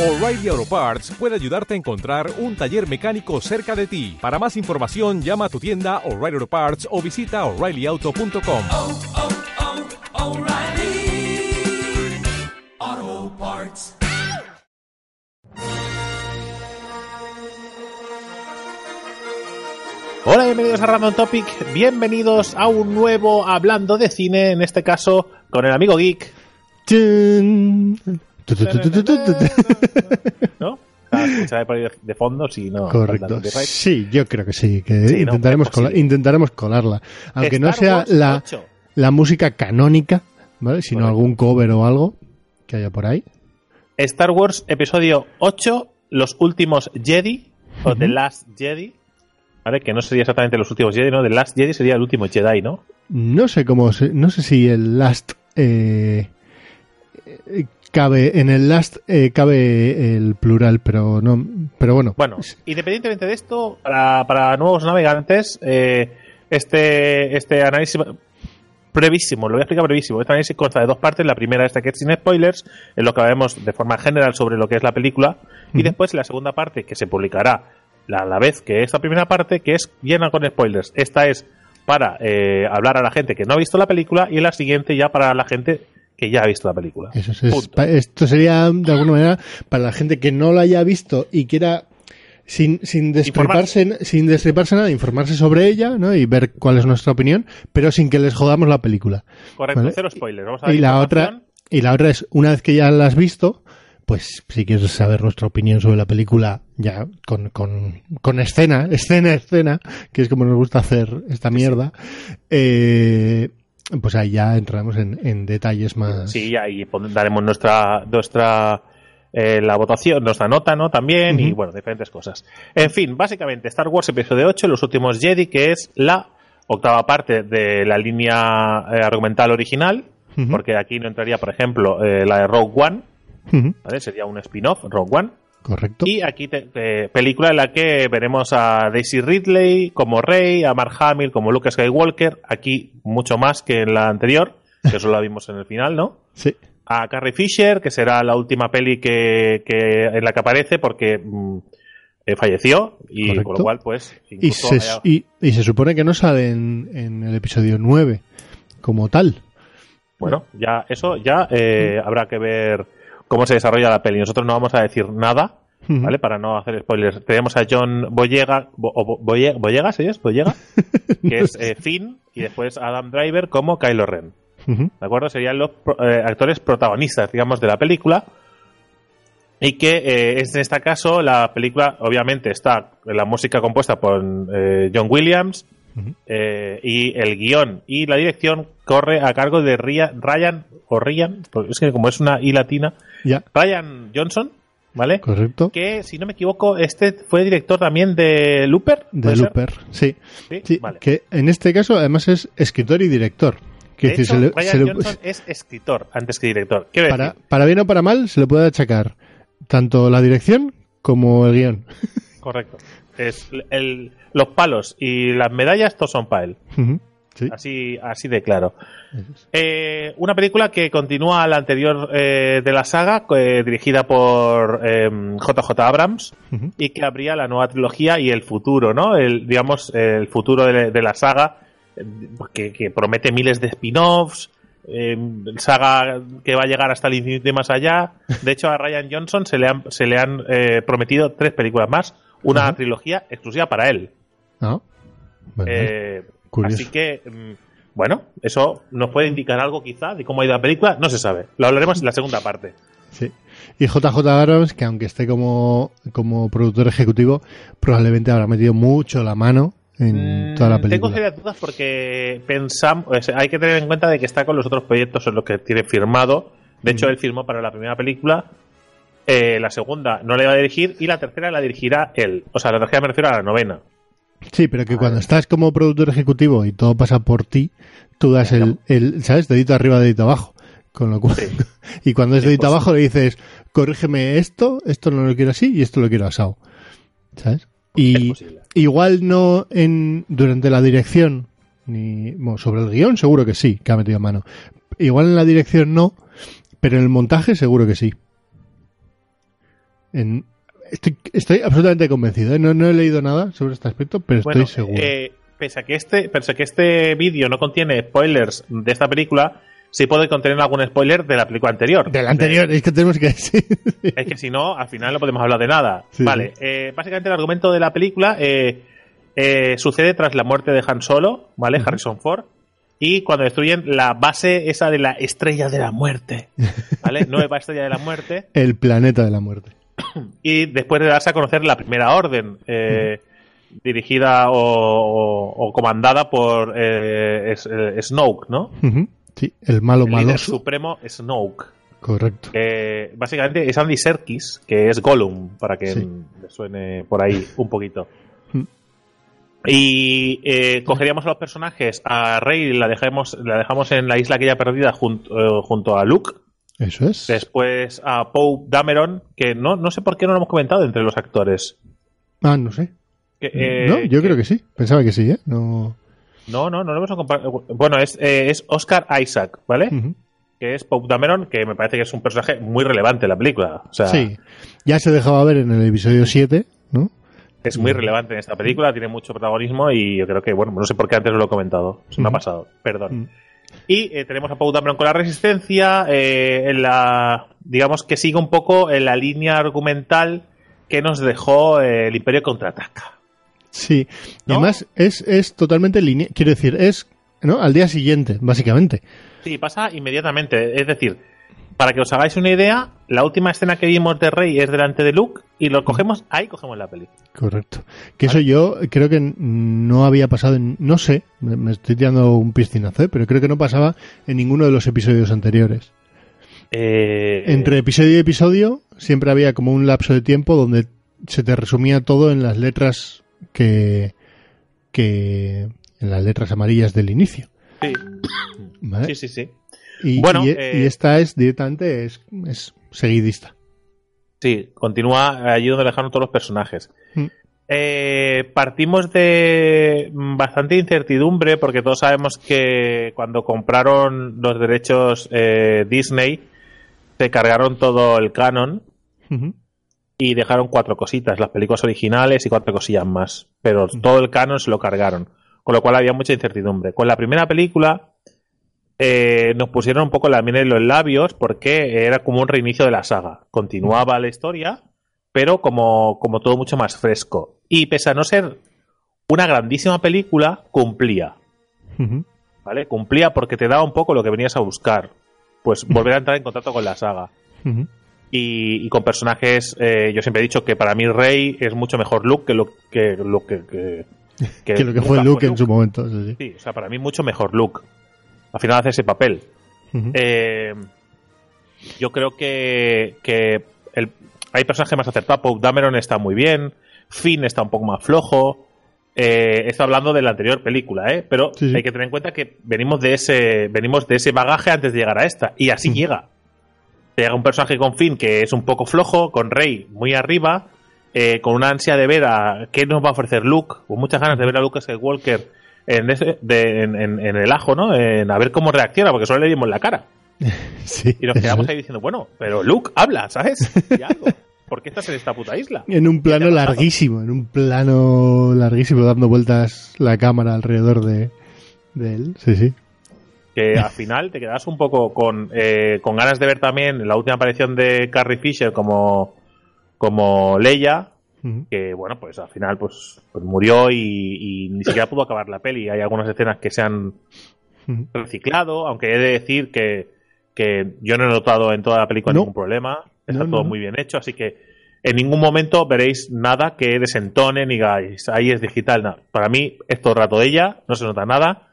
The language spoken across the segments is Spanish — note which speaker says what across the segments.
Speaker 1: O'Reilly Auto Parts puede ayudarte a encontrar un taller mecánico cerca de ti. Para más información, llama a tu tienda O'Reilly Auto Parts o visita oreillyauto.com.
Speaker 2: oh, oh, O'Reilly Auto Parts.
Speaker 3: Hola, bienvenidos a Random Topic, bienvenidos a un nuevo Hablando de Cine, en este caso con el amigo Geek,
Speaker 4: Chun.
Speaker 3: ¿No? Ah, escucharé por ahí de- fondo, si no...
Speaker 4: Correcto. Sí, yo creo que sí, que
Speaker 3: Sí,
Speaker 4: intentaremos,
Speaker 3: es posible.
Speaker 4: cola- intentaremos colarla. Aunque no sea
Speaker 3: Wars
Speaker 4: la,
Speaker 3: 8.
Speaker 4: la música canónica, ¿vale? Sino
Speaker 3: Correcto.
Speaker 4: algún cover o algo que haya por ahí.
Speaker 3: Star Wars Episodio 8, Los Últimos Jedi, o The Last Jedi, ¿vale? Que no sería exactamente los últimos Jedi, ¿no? The Last Jedi sería el último Jedi, ¿no?
Speaker 4: No sé cómo, no sé si el last eh, eh, cabe, en el last eh, cabe el plural, pero no, pero bueno.
Speaker 3: Bueno, independientemente de esto, para, para nuevos navegantes, eh, este, este análisis brevísimo, lo voy a explicar brevísimo. Este análisis consta de dos partes. La primera, esta que es sin spoilers, en lo que hablaremos de forma general sobre lo que es la película. Y después la segunda parte, que se publicará la- a la vez que esta primera parte, que es llena con spoilers. Esta es para eh, hablar a la gente que no ha visto la película y la siguiente ya para la gente que ya ha visto la película.
Speaker 4: Eso es, esto sería de alguna manera para la gente que no lo haya visto y quiera sin, sin destriparse, sin destriparse nada, informarse sobre ella, ¿no? Y ver cuál es nuestra opinión, pero sin que les jodamos la película.
Speaker 3: Correcto,
Speaker 4: Vale.
Speaker 3: cero spoilers. Vamos a
Speaker 4: Y la otra, y la otra es, una vez que ya la has visto, pues si quieres saber nuestra opinión sobre la película, ya con, con, con escena, escena, escena, que es como nos gusta hacer esta mierda, eh, pues ahí ya entraremos en, en detalles más.
Speaker 3: Sí, ahí daremos nuestra nuestra eh, la votación, nuestra nota, ¿no? También, y bueno, diferentes cosas. En fin, básicamente, Star Wars episodio 8, Los últimos Jedi, que es la octava parte de la línea eh, argumental original, porque aquí no entraría, por ejemplo, eh, la de Rogue One, ¿vale? Sería un spin-off, Rogue One.
Speaker 4: Correcto.
Speaker 3: Y aquí, te- te- película en la que veremos a Daisy Ridley como Rey, a Mark Hamill como Luke Skywalker, aquí mucho más que en la anterior, que eso la vimos en el final, ¿no?
Speaker 4: Sí.
Speaker 3: a Carrie Fisher, que será la última peli que, que- en la que aparece porque mm, eh, falleció y
Speaker 4: Correcto.
Speaker 3: con lo cual pues
Speaker 4: Y se,
Speaker 3: haya-
Speaker 4: y, y se supone que no sale en, en el episodio 9 como tal.
Speaker 3: bueno ya eso ya eh, habrá que ver cómo se desarrolla la peli nosotros no vamos a decir nada vale para no hacer spoilers tenemos a John Boyega Bo- o Bo- Boye- Boyega ¿sí es? Boyega que es eh, Finn y después Adam Driver como Kylo Ren. ¿de acuerdo? Serían los eh, actores protagonistas, digamos, de la película. Y que eh, es en este caso la película, obviamente, está la música compuesta por eh, John Williams Eh, y el guion y la dirección corre a cargo de Ryan o Ryan, porque es que como es una I latina,
Speaker 4: Ya,
Speaker 3: Ryan Johnson, ¿vale?
Speaker 4: correcto.
Speaker 3: Que si no me equivoco, este fue director también de Looper.
Speaker 4: De. Looper, sí.
Speaker 3: Sí,
Speaker 4: Sí,
Speaker 3: vale.
Speaker 4: Que en este caso además es escritor y director. Quiero
Speaker 3: De
Speaker 4: decir,
Speaker 3: hecho,
Speaker 4: se le-
Speaker 3: Ryan
Speaker 4: se le-
Speaker 3: Johnson es escritor antes que director.
Speaker 4: Para,
Speaker 3: decir,
Speaker 4: para bien o para mal, se le puede achacar tanto la dirección como el guion.
Speaker 3: Correcto. Es el, los palos y las medallas, todos son para él.
Speaker 4: Sí.
Speaker 3: Así, así de claro. Eh, una película que continúa la anterior eh, de la saga, eh, dirigida por JJ Abrams,
Speaker 4: Ujú.
Speaker 3: y que abría la nueva trilogía y el futuro, ¿no? El, digamos, el futuro de, de la saga, que, que promete miles de spin-offs, eh, saga que va a llegar hasta el infinito y más allá. De hecho, a Ryan Johnson se le han, se le han eh, prometido tres películas más, una
Speaker 4: Ajá.
Speaker 3: trilogía exclusiva para él.
Speaker 4: Ah, bueno,
Speaker 3: Eh, así que, mm, bueno, eso nos puede indicar algo quizá de cómo ha ido la película, no se sabe. Lo hablaremos en la segunda parte.
Speaker 4: sí. Y JJ Abrams, que aunque esté como, como productor ejecutivo, probablemente habrá metido mucho la mano en
Speaker 3: Mm,
Speaker 4: toda la
Speaker 3: Tengo
Speaker 4: película.
Speaker 3: serias dudas porque pensamos, hay que tener en cuenta de que está con los otros proyectos en los que tiene firmado. De hecho, él firmó para la primera película. Eh, la segunda no la iba a dirigir y la tercera la dirigirá él. O sea, la tercera me refiero a la novena.
Speaker 4: Sí, pero que cuando estás como productor ejecutivo y todo pasa por ti, tú das el, el ¿sabes? Dedito arriba, dedito abajo. Con lo cual,
Speaker 3: Sí.
Speaker 4: y cuando es
Speaker 3: Sí,
Speaker 4: dedito
Speaker 3: pues-
Speaker 4: abajo le dices, corrígeme esto, esto no lo quiero así y esto lo quiero asado. ¿Sabes?
Speaker 3: Es
Speaker 4: Y igual no en durante la dirección, ni bueno, sobre el guion seguro que sí, que ha metido mano. Igual en la dirección no, pero en el montaje seguro que sí. En, estoy, estoy absolutamente convencido. ¿eh? No, no he leído nada sobre este aspecto, pero
Speaker 3: Bueno,
Speaker 4: estoy seguro.
Speaker 3: eh, pese a que este, pese a que este vídeo no contiene spoilers de esta película, sí puede contener algún spoiler de la película anterior.
Speaker 4: Del anterior, es que tenemos que decir.
Speaker 3: Es que si no, al final no podemos hablar de nada.
Speaker 4: Sí,
Speaker 3: vale, eh, básicamente el argumento de la película eh, eh, sucede tras la muerte de Han Solo, ¿vale? Harrison Ford. Y cuando destruyen la base esa de la estrella de la muerte, ¿vale? Nueva estrella de la muerte.
Speaker 4: El planeta de la muerte.
Speaker 3: Y después de darse a conocer la primera orden, eh, dirigida o, o- o comandada por eh, es- eh, Snoke, ¿no?
Speaker 4: Sí, el malo
Speaker 3: El líder
Speaker 4: maloso.
Speaker 3: supremo Snoke.
Speaker 4: Correcto.
Speaker 3: Básicamente es Andy Serkis, que es Gollum, para que
Speaker 4: Sí.
Speaker 3: le suene por ahí un poquito.
Speaker 4: Mm.
Speaker 3: Y cogeríamos a los personajes, a Rey la dejamos, la dejamos en la isla aquella perdida junto, junto a Luke.
Speaker 4: Eso es.
Speaker 3: Después a Poe Dameron, que no, no sé por qué no lo hemos comentado entre los actores.
Speaker 4: Ah, no sé.
Speaker 3: Que, eh,
Speaker 4: no, yo creo que sí. Pensaba que sí, ¿eh? No.
Speaker 3: No, no, no lo hemos comparado. Bueno, es, eh, es Oscar Isaac, ¿vale? Que es Pope Dameron, que me parece que es un personaje muy relevante en la película. O sea,
Speaker 4: Sí. Ya se dejaba ver en el episodio 7, ¿no?
Speaker 3: es muy relevante en esta película, tiene mucho protagonismo y yo creo que, bueno, no sé por qué antes no lo he comentado. Se me ha pasado, perdón. Y eh, tenemos a Poe Dameron con la resistencia, eh, en la, digamos que sigue un poco en la línea argumental que nos dejó eh, el Imperio contraataca.
Speaker 4: Sí. Y además es, es totalmente lineal. Quiero decir, es ¿no? al día siguiente, básicamente.
Speaker 3: Sí, pasa inmediatamente. Es decir, para que os hagáis una idea, la última escena que vimos de Rey es delante de Luke y lo cogemos, ahí cogemos la peli.
Speaker 4: Correcto. Que eso yo creo que no había pasado en. No sé, me, me estoy tirando un piscinazo, ¿eh? pero creo que no pasaba en ninguno de los episodios anteriores.
Speaker 3: Eh,
Speaker 4: Entre episodio y episodio siempre había como un lapso de tiempo donde se te resumía todo en las letras que. que en las letras amarillas del inicio.
Speaker 3: Sí,
Speaker 4: ¿vale?
Speaker 3: sí, sí, sí.
Speaker 4: Y,
Speaker 3: Bueno,
Speaker 4: y-
Speaker 3: eh,
Speaker 4: y esta es directamente es, es seguidista.
Speaker 3: Sí, continúa allí donde dejaron todos los personajes.
Speaker 4: Mm.
Speaker 3: Eh, partimos de mm, bastante incertidumbre porque todos sabemos que cuando compraron los derechos eh, Disney se cargaron todo el canon y dejaron cuatro cositas, las películas originales y cuatro cosillas más. Pero todo el canon se lo cargaron, con lo cual había mucha incertidumbre. Con la primera película eh, nos pusieron un poco la miel en los labios porque era como un reinicio de la saga. Continuaba la historia, pero como, como todo mucho más fresco. Y pese a no ser una grandísima película, cumplía. ¿Vale? Cumplía porque te daba un poco lo que venías a buscar. Pues volver a entrar en contacto con la saga y, y con personajes. eh, yo siempre he dicho que para mí Rey es mucho mejor Luke que lo que, lo que, que,
Speaker 4: Que lo que fue Luke en su momento. sí, sí.
Speaker 3: Sí, o sea, para mí mucho mejor Luke. Al final hace ese papel. Eh, yo creo que, que el- hay personajes más acertados. Poe Dameron está muy bien. Finn está un poco más flojo. Eh, estoy hablando de la anterior película, ¿eh? Pero
Speaker 4: Sí,
Speaker 3: hay que tener en cuenta que venimos de ese venimos de ese bagaje antes de llegar a esta. Y así
Speaker 4: Mm.
Speaker 3: llega. Te llega un personaje con Finn que es un poco flojo, con Rey muy arriba, eh, con una ansia de ver a qué nos va a ofrecer Luke, con muchas ganas de ver a Luke Skywalker en, ese- de- en, en- en el ajo, ¿no? En a ver cómo reacciona, porque solo le vimos la cara.
Speaker 4: Sí,
Speaker 3: Y nos quedamos ahí diciendo, bueno, pero Luke, habla, ¿sabes? Algo. ¿Por qué estás en esta puta isla?
Speaker 4: En un plano larguísimo, en un plano larguísimo, dando vueltas la cámara alrededor de, de él. Sí, sí.
Speaker 3: Que al final te quedas un poco con, eh, con ganas de ver también la última aparición de Carrie Fisher como, como Leia, Que bueno, pues al final pues, pues murió y, y ni siquiera pudo acabar la peli. Hay algunas escenas que se han reciclado, aunque he de decir que, que yo no he notado en toda la película
Speaker 4: No.
Speaker 3: ningún problema. Está
Speaker 4: No,
Speaker 3: todo
Speaker 4: no.
Speaker 3: muy bien hecho, así que en ningún momento veréis nada que desentone ni digáis, ahí es digital. nada. Para mí es todo el rato ella, no se nota nada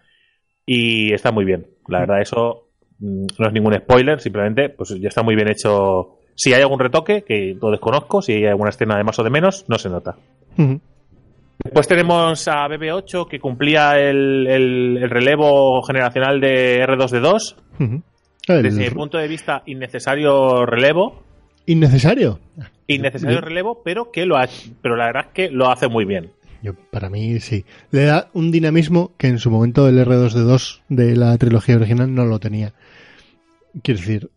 Speaker 3: y está muy bien. La verdad, eso mm, no es ningún spoiler, simplemente pues ya está muy bien hecho. Si hay algún retoque, que lo desconozco, si hay alguna escena de más o de menos, no se nota.
Speaker 4: Ujú.
Speaker 3: Después tenemos a BB8 que cumplía el, el- el relevo generacional de R2D2.
Speaker 4: Ujú. El-
Speaker 3: Desde mi punto de vista, innecesario relevo.
Speaker 4: Innecesario.
Speaker 3: Innecesario relevo, pero que lo ha, pero la verdad es que lo hace muy bien.
Speaker 4: Yo, para mí, sí. Le da un dinamismo que en su momento el R2D2 de la trilogía original no lo tenía. Quiero decir,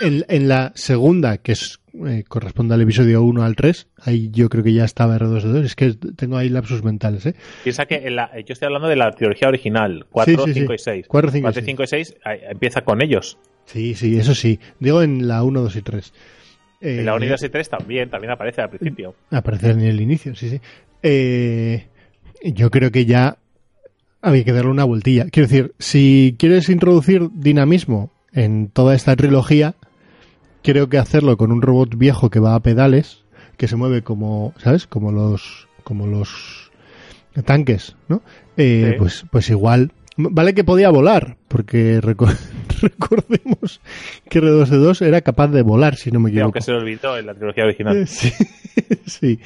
Speaker 4: en, en la segunda, que es eh, corresponde al episodio 1 al 3. Ahí yo creo que ya estaba R2D2. Es que tengo ahí lapsus mentales, ¿eh?
Speaker 3: Piensa que en la- yo estoy hablando de la trilogía original, 4,
Speaker 4: Sí, sí,
Speaker 3: 5
Speaker 4: sí.
Speaker 3: y 6.
Speaker 4: 4, 5 y
Speaker 3: 4, 5 y 6 ahí, empieza con ellos.
Speaker 4: Sí, sí, eso sí. Digo en la 1, 2 y 3. Eh,
Speaker 3: En la 1 y 2 y 3 también, también aparece al principio.
Speaker 4: Aparecer en el inicio, sí, sí. Eh, yo creo que ya había que darle una vueltilla. Quiero decir, si quieres introducir dinamismo en toda esta trilogía, creo que hacerlo con un robot viejo que va a pedales, que se mueve como, ¿sabes? Como los, como los tanques, ¿no? Eh,
Speaker 3: Sí.
Speaker 4: Pues, pues igual. Vale que podía volar, porque recordemos que R2D2 era capaz de volar, si no me
Speaker 3: Y
Speaker 4: equivoco.
Speaker 3: aunque se lo olvidó en la trilogía original.
Speaker 4: Eh, Sí, sí.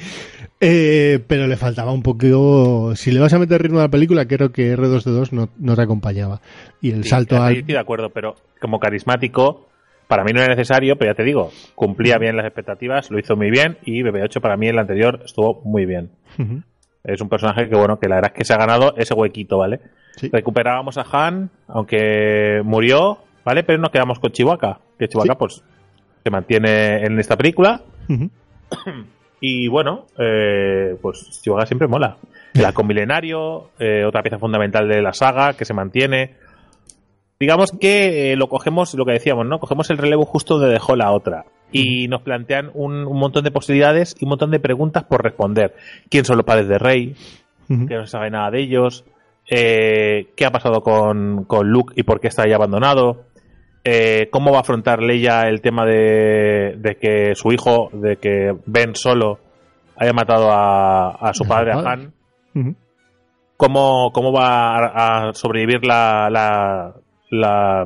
Speaker 4: Eh, pero le faltaba un poco. Si le vas a meter ritmo a la película, creo que R2D2 no, no te acompañaba. Y el
Speaker 3: Sí,
Speaker 4: salto al.
Speaker 3: estoy de acuerdo, pero como carismático, para mí no era necesario, pero ya te digo, cumplía bien las expectativas, lo hizo muy bien y BB8 para mí el anterior estuvo muy bien. Es un personaje que, bueno, que la verdad es que se ha ganado ese huequito, ¿vale?
Speaker 4: Sí.
Speaker 3: Recuperábamos a Han, aunque murió, ¿vale? Pero nos quedamos con Chihuahua, que Chihuahua,
Speaker 4: Sí.
Speaker 3: pues, se mantiene en esta película. Y bueno, eh, pues Chihuahua siempre mola. El halcón milenario, eh, otra pieza fundamental de la saga que se mantiene. Digamos que eh, lo cogemos, lo que decíamos, ¿no? Cogemos el relevo justo donde dejó la otra. Y nos plantean un, un montón de posibilidades y un montón de preguntas por responder. ¿Quién son los padres de Rey? Que no se sabe nada de ellos, eh, qué ha pasado con, con Luke y por qué está ahí abandonado, eh, cómo va a afrontar Leia el tema de, de que su hijo, de que Ben solo haya matado a, a su padre, a. Han, cómo, cómo va a, a sobrevivir la, la, la,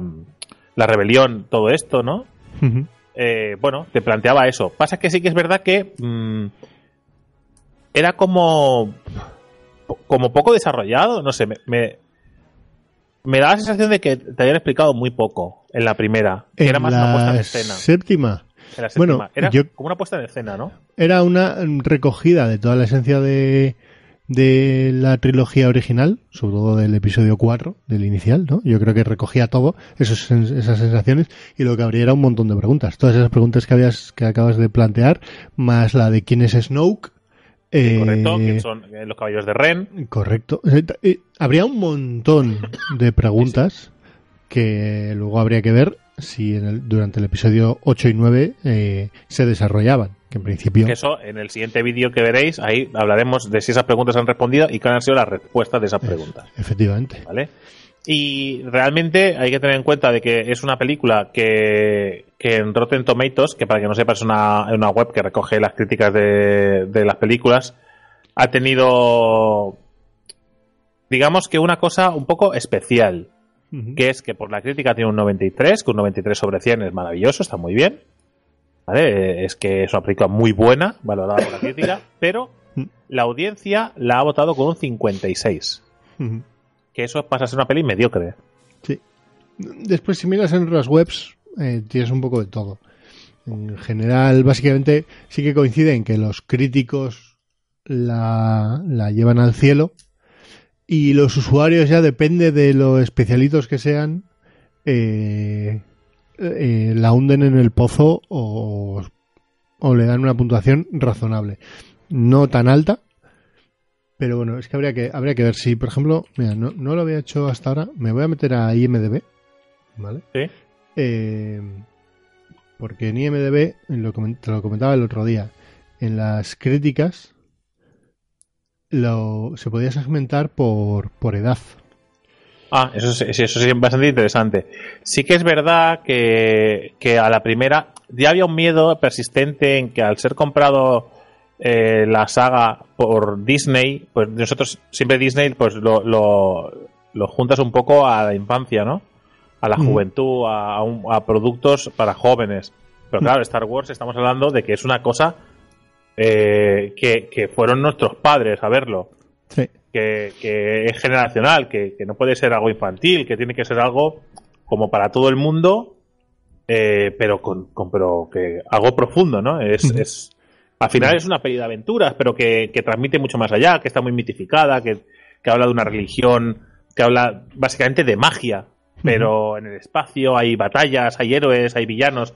Speaker 3: la rebelión, todo esto, ¿no? Eh, bueno, te planteaba eso. Pasa que sí que es verdad que mm, era como como poco desarrollado, no sé, me, me, me da la sensación de que te habían explicado muy poco en la primera, que era más una puesta en
Speaker 4: la
Speaker 3: escena.
Speaker 4: séptima
Speaker 3: En la séptima.
Speaker 4: bueno,
Speaker 3: era
Speaker 4: yo-
Speaker 3: como una puesta en escena, ¿no?
Speaker 4: era una recogida de toda la esencia de, de la trilogía original, sobre todo del episodio 4, del inicial, ¿no? Yo creo que recogía todo, esos, esas sensaciones, y lo que habría era un montón de preguntas. Todas esas preguntas que habías, que acabas de plantear, más la de quién es Snoke. Eh,
Speaker 3: Correcto, que son eh, los caballos de Ren.
Speaker 4: Correcto. Eh, Habría un montón de preguntas que luego habría que ver si en el- durante el episodio 8 y 9 eh, se desarrollaban. Que en principio.
Speaker 3: Eso, en el siguiente vídeo que veréis, ahí hablaremos de si esas preguntas han respondido y cuáles han sido las respuestas de esas preguntas.
Speaker 4: Efectivamente.
Speaker 3: ¿vale? Y realmente hay que tener en cuenta de que es una película que, que en Rotten Tomatoes, que para que no sepa es una, una web que recoge las críticas de, de las películas, ha tenido, digamos que una cosa un poco especial, que es que por la crítica tiene un 93, que un 93 sobre 100 es maravilloso, está muy bien. ¿Vale? Es que es una película muy buena, valorada por la crítica, pero la audiencia la ha votado con un 56
Speaker 4: Ujú.
Speaker 3: que eso pasa a ser una peli mediocre.
Speaker 4: Sí. Después, si miras en las webs, eh, tienes un poco de todo. En general, básicamente, sí que coincide en que los críticos la, la llevan al cielo y los usuarios ya depende de lo especialitos que sean, eh, eh, la hunden en el pozo o, o le dan una puntuación razonable. No tan alta, pero bueno, es que habría que, habría que ver si, por ejemplo, mira, no, no lo había hecho hasta ahora. Me voy a meter a IMDB, ¿vale? Eh, porque en IMDB, te lo comentaba el otro día, en las críticas lo, se podía segmentar por, por edad.
Speaker 3: Ah, eso eso es bastante interesante. Sí que es verdad que, que a la primera ya había un miedo persistente en que al ser comprado eh, la saga por Disney, pues nosotros siempre Disney pues lo, lo, lo juntas un poco a la infancia, ¿no? A la juventud, a, a un- a productos para jóvenes. Pero claro, Star Wars estamos hablando de que es una cosa eh, que, que fueron nuestros padres a verlo
Speaker 4: Sí.
Speaker 3: que, que es generacional, que, que no puede ser algo infantil, que tiene que ser algo como para todo el mundo, eh, pero con, con- pero que algo profundo, ¿no? Es, es al final es una peli de aventuras, pero que, que transmite mucho más allá, que está muy mitificada, que, que habla de una religión, que habla básicamente de magia, pero en el espacio hay batallas, hay héroes, hay villanos.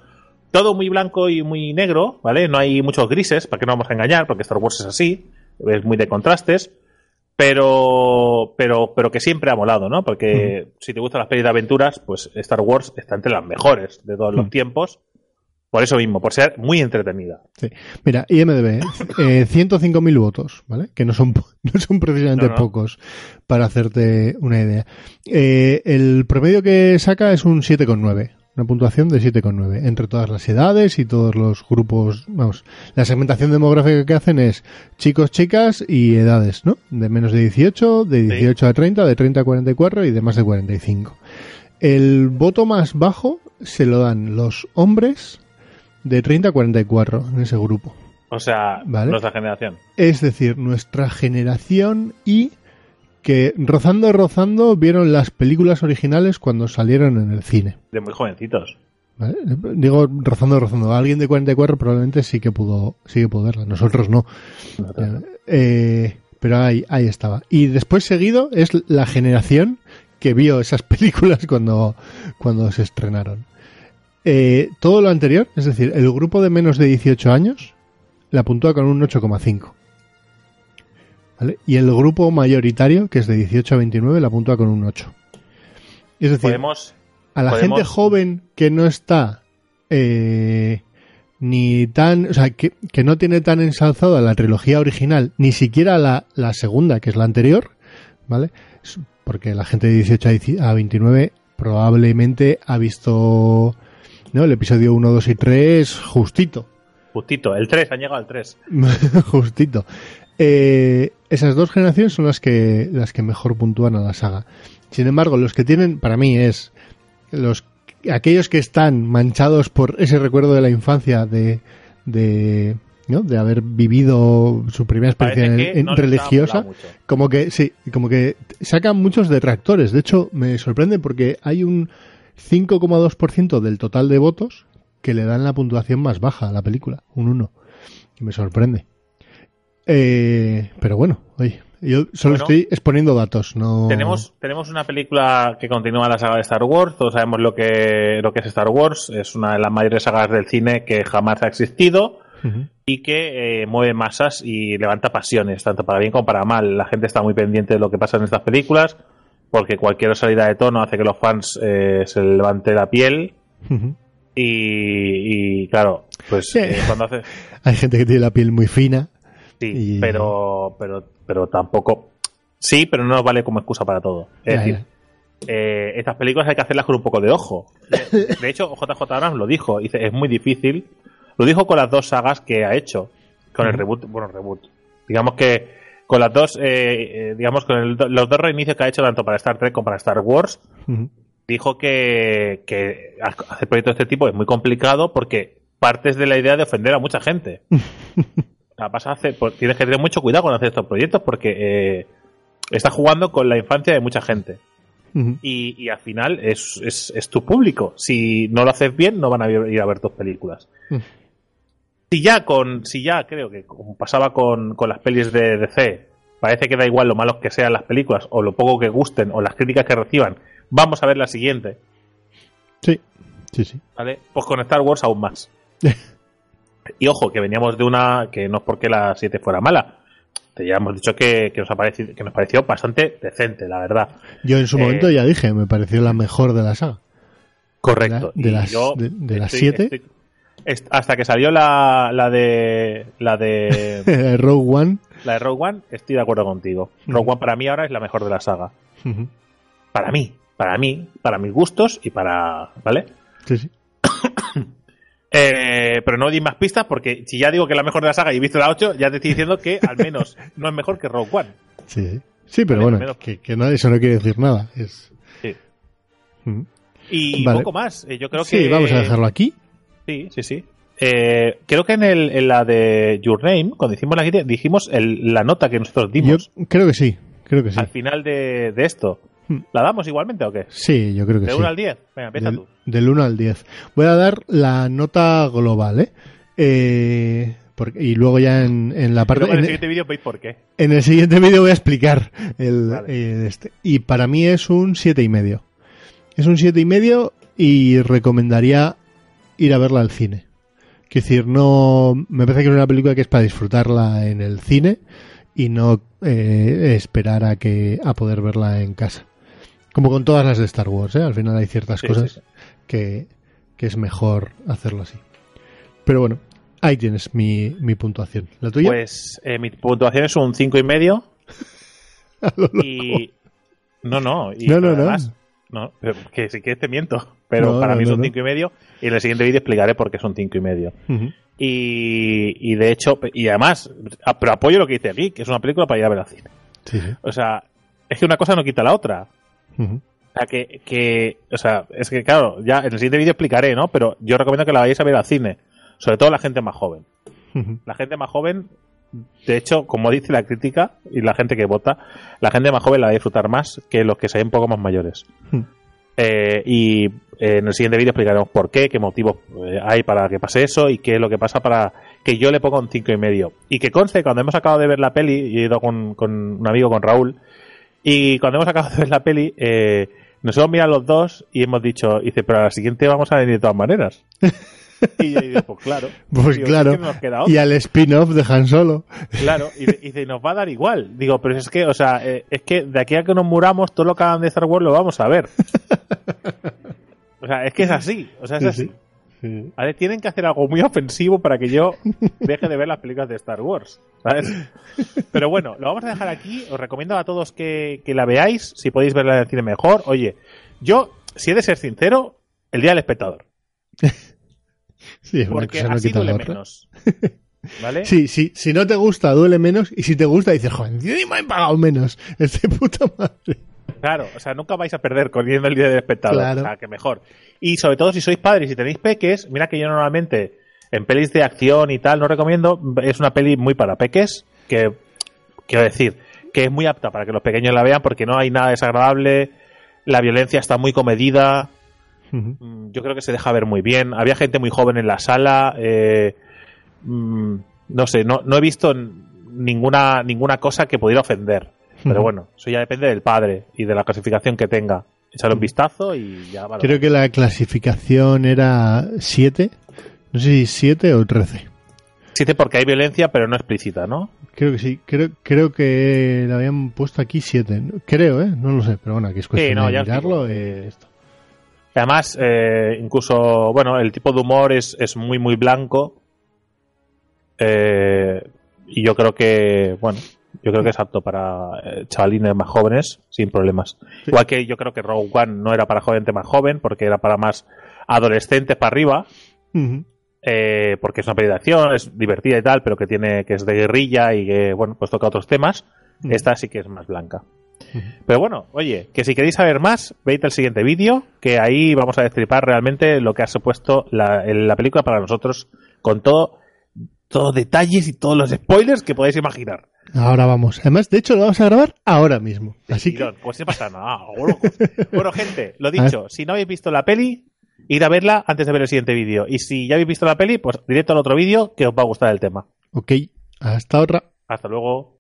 Speaker 3: todo muy blanco y muy negro, ¿vale? No hay muchos grises, para que no vamos a engañar, porque Star Wars es así, es muy de contrastes, pero, pero, pero que siempre ha molado, ¿no? Porque si te gustan las pelis de aventuras, pues Star Wars está entre las mejores de todos los tiempos. Por eso mismo, por ser muy entretenida.
Speaker 4: Sí. Mira, IMDB, eh, 105.000 votos, ¿vale? Que no son, no son precisamente
Speaker 3: No, no.
Speaker 4: pocos para hacerte una idea. Eh, el promedio que saca es un 7,9. Una puntuación de 7,9 entre todas las edades y todos los grupos. Vamos, la segmentación demográfica que hacen es chicos, chicas y edades, ¿no? De menos de 18, de 18 a 30, de 30 a 44 y de más de 45. El voto más bajo se lo dan los hombres de 30 a 44 en ese grupo.
Speaker 3: O sea,
Speaker 4: Vale.
Speaker 3: nuestra generación.
Speaker 4: Es decir, nuestra generación y que rozando, rozando vieron las películas originales cuando salieron en el cine.
Speaker 3: De muy jovencitos.
Speaker 4: ¿vale? Digo rozando, rozando. Alguien de 44 probablemente sí que pudo, sí que pudo verla. Nosotros no. Eh, pero ahí, ahí estaba. Y después seguido es la generación que vio esas películas cuando, cuando se estrenaron. Eh, todo lo anterior, es decir, el grupo de menos de 18 años, la puntúa con un 8,5. ¿Vale? Y el grupo mayoritario, que es de 18 a 29, la puntúa con un 8. Es decir,
Speaker 3: Podemos.
Speaker 4: a la
Speaker 3: podemos-
Speaker 4: gente joven que no está eh, ni tan, o sea, que, que no tiene tan ensalzada la trilogía original, ni siquiera la, la segunda, que es la anterior, ¿vale? Porque la gente de 18 a 10 a 29 probablemente ha visto ¿no? el episodio 1, 2 y 3 justito.
Speaker 3: Justito, el 3, han llegado al 3.
Speaker 4: Justito. Eh, esas dos generaciones son las que, las que mejor puntúan a la saga. Sin embargo, los que tienen, para mí, es los aquellos que están manchados por ese recuerdo de la infancia de, de, ¿no? de haber vivido su primera experiencia en-
Speaker 3: no
Speaker 4: religiosa. Como que, sí, como que sacan muchos detractores. De hecho, me sorprende porque hay un 5,2% del total de votos que le dan la puntuación más baja a la película, un 1. Y me sorprende. Eh, pero bueno, oye, yo solo
Speaker 3: Bueno.
Speaker 4: estoy exponiendo datos, no.
Speaker 3: Tenemos, tenemos una película que continúa la saga de Star Wars. Todos sabemos lo que, lo que es Star Wars. Es una de las mayores sagas del cine que jamás ha existido y que eh, mueve masas y levanta pasiones, tanto para bien como para mal. La gente está muy pendiente de lo que pasa en estas películas porque cualquier salida de tono hace que los fans eh, se levante la piel. Y, y, claro, pues
Speaker 4: Sí.
Speaker 3: eh, cuando hace.
Speaker 4: Hay gente que tiene la piel muy fina.
Speaker 3: Sí,
Speaker 4: Y-
Speaker 3: pero, pero, pero tampoco. Sí, pero no nos vale como excusa para todo. Es
Speaker 4: Ya,
Speaker 3: decir, eh, estas películas hay que hacerlas con un poco de ojo. De, de hecho, JJ Abrams lo dijo. Dice, es muy difícil. Lo dijo con las dos sagas que ha hecho. Con el reboot, bueno, reboot. Digamos que con las dos, eh, eh, digamos, con el- los dos reinicios que ha hecho tanto para Star Trek como para Star Wars, dijo que, que hacer proyectos de este tipo es muy complicado porque partes de la idea de ofender a mucha gente. Vas a hacer, pues, tienes que tener mucho cuidado con hacer estos proyectos porque eh, estás jugando con la infancia de mucha gente. Y, y al final es, es, es tu público. Si no lo haces bien, no van a ir a ver tus películas. Si ya con, si ya creo que como pasaba con, con las pelis de DC, parece que da igual lo malos que sean las películas, o lo poco que gusten, o las críticas que reciban, vamos a ver la siguiente.
Speaker 4: Sí, sí, sí.
Speaker 3: ¿Vale? Pues con Star Wars aún más. y ojo, que veníamos de una que no es porque la 7 fuera mala. Te ya hemos dicho que, que nos ha parecido, que nos pareció bastante decente, la verdad.
Speaker 4: Yo en su
Speaker 3: Eh,
Speaker 4: momento ya dije, me pareció la mejor de la saga.
Speaker 3: Correcto.
Speaker 4: De las-
Speaker 3: yo
Speaker 4: de- de las
Speaker 3: estoy-
Speaker 4: siete.
Speaker 3: estoy- hasta que salió la, la de la de
Speaker 4: Rogue One.
Speaker 3: la de Rogue One, estoy de acuerdo contigo. Rogue One para mí ahora es la mejor de la saga. Para mí, para mí, para mis gustos y para, ¿vale?
Speaker 4: Sí, sí.
Speaker 3: Eh, pero no di más pistas porque si ya digo que es la mejor de la saga y he visto la 8, ya te estoy diciendo que al menos no es mejor que Rogue One.
Speaker 4: Sí, sí. Sí, pero
Speaker 3: Vale,
Speaker 4: bueno, que, que no, eso no quiere decir nada. Es...
Speaker 3: Sí. Y
Speaker 4: Vale.
Speaker 3: poco más. Eh, Yo creo
Speaker 4: sí,
Speaker 3: que.
Speaker 4: vamos a dejarlo aquí.
Speaker 3: Sí, sí, sí. Eh, creo que en, el, en la de Your Name, cuando hicimos la guía, dijimos el- la nota que nosotros
Speaker 4: Yo
Speaker 3: dimos
Speaker 4: creo que sí, creo que sí.
Speaker 3: al final de, de esto.
Speaker 4: Hmm.
Speaker 3: ¿La damos igualmente o qué?
Speaker 4: Sí, yo creo que
Speaker 3: ¿De
Speaker 4: sí.
Speaker 3: 1 al 10? Venga, empieza
Speaker 4: del,
Speaker 3: tú.
Speaker 4: del 1 al 10. Voy a dar la nota global, ¿eh? Eh, porque- y luego ya en, en la parte...
Speaker 3: Luego en el
Speaker 4: en-
Speaker 3: siguiente vídeo veis por qué.
Speaker 4: En el siguiente vídeo voy a explicar el,
Speaker 3: Vale.
Speaker 4: eh, este. Y para mí es un siete y medio. Es un siete y medio y recomendaría ir a verla al cine. Quiero decir, no. Me parece que es una película que es para disfrutarla en el cine y no eh, esperar a que a poder verla en casa. Como con todas las de Star Wars, ¿eh? Al final hay ciertas
Speaker 3: Sí,
Speaker 4: cosas
Speaker 3: sí, sí.
Speaker 4: Que, que es mejor hacerlo así. Pero bueno, ahí tienes mi, mi puntuación. ¿La tuya?
Speaker 3: Pues eh, mi puntuación es un cinco y medio y no, no, y
Speaker 4: No, no, no.
Speaker 3: además, no, pero que si quieres te miento, pero
Speaker 4: No,
Speaker 3: para
Speaker 4: no,
Speaker 3: mí
Speaker 4: no, no.
Speaker 3: cinco y medio y en el siguiente vídeo explicaré por qué es un cinco y medio. Y, y de hecho, y además, pero apoyo lo que dice aquí, que es una película para ir a ver al cine.
Speaker 4: Sí, sí.
Speaker 3: O sea, es que una cosa no quita la otra. O sea, que, que, o sea, es que claro, ya en el siguiente vídeo explicaré, ¿no? Pero yo recomiendo que la vayáis a ver al cine. Sobre todo la gente más joven. La gente más joven, de hecho, como dice la crítica y la gente que vota, la gente más joven la va a disfrutar más que los que sean un poco más mayores.
Speaker 4: Hmm.
Speaker 3: Eh, y eh, en el siguiente vídeo explicaremos por qué, qué motivos eh, hay para que pase eso y qué es lo que pasa para que yo le ponga un cinco y medio. Y que conste, cuando hemos acabado de ver la peli, y he ido con, con un amigo, con Raúl, y cuando hemos acabado de ver la peli, nos hemos mirado los dos y hemos dicho, dice, pero a la siguiente vamos a venir de todas maneras. y yo digo, pues claro.
Speaker 4: Pues
Speaker 3: Digo,
Speaker 4: claro.
Speaker 3: es que.
Speaker 4: Y al spin-off de Han Solo.
Speaker 3: Claro, y, dice, nos va a dar igual. Digo, pero es que, o sea, eh, es que de aquí a que nos muramos, todo lo que hagan de Star Wars lo vamos a ver. O sea, es que es así. O sea, es
Speaker 4: Sí,
Speaker 3: así. Tienen que hacer algo muy ofensivo para que yo deje de ver las películas de Star Wars. ¿Sabes? Pero bueno, lo vamos a dejar aquí. Os recomiendo a todos que, que la veáis. Si podéis verla en el cine mejor. Oye, yo, si he de ser sincero, el día del espectador.
Speaker 4: Sí,
Speaker 3: Porque
Speaker 4: no
Speaker 3: así duele menos. ¿Vale?
Speaker 4: Sí, sí, si no te gusta, duele menos. Y si te gusta, dices, joder, encima he pagado menos. Es de puta madre.
Speaker 3: Claro, o sea, nunca vais a perder corriendo el día del espectador.
Speaker 4: Claro.
Speaker 3: O sea, que mejor. Y sobre todo si sois padres y tenéis peques, mira que yo normalmente en pelis de acción y tal no recomiendo, es una peli muy para peques, que quiero decir, que es muy apta para que los pequeños la vean porque no hay nada desagradable, la violencia está muy comedida, Mm, yo creo que se deja ver muy bien. Había gente muy joven en la sala. eh, mm, no sé, no, no he visto ninguna, ninguna cosa que pudiera ofender. Pero bueno, eso ya depende del padre y de la clasificación que tenga. Echarle un vistazo y ya vale.
Speaker 4: Creo que la clasificación era 7. No sé si 7 o 13.
Speaker 3: Siete porque hay violencia, pero no explícita, ¿no?
Speaker 4: Creo que sí. Creo, creo que la habían puesto aquí 7. Creo, ¿eh? No lo sé. Pero bueno, aquí es cuestión
Speaker 3: no,
Speaker 4: de mirarlo.
Speaker 3: eh. Además, eh, incluso, bueno, el tipo de humor es, es muy, muy blanco. Eh, y yo creo que, bueno, yo creo que es apto para eh, chavalines más jóvenes sin problemas.
Speaker 4: Sí.
Speaker 3: Igual que yo creo que Rogue One no era para gente más joven, porque era para más adolescentes para arriba. Eh, porque es una peli de acción, es divertida y tal, pero que tiene que es de guerrilla y que, bueno, pues toca otros temas. Esta sí que es más blanca. Pero bueno, oye, que si queréis saber más, veis el siguiente vídeo, que ahí vamos a destripar realmente lo que ha supuesto la, el- la película para nosotros, con todo, todos detalles y todos los spoilers que podáis imaginar.
Speaker 4: Ahora vamos. Además, de hecho, lo vamos a grabar ahora mismo. Así que.
Speaker 3: Pues no pasa nada. bueno, gente, lo dicho, si no habéis visto la peli, id a verla antes de ver el siguiente vídeo. Y si ya habéis visto la peli, pues directo al otro vídeo que os va a gustar el tema.
Speaker 4: Ok. Hasta otra.
Speaker 3: Hasta luego.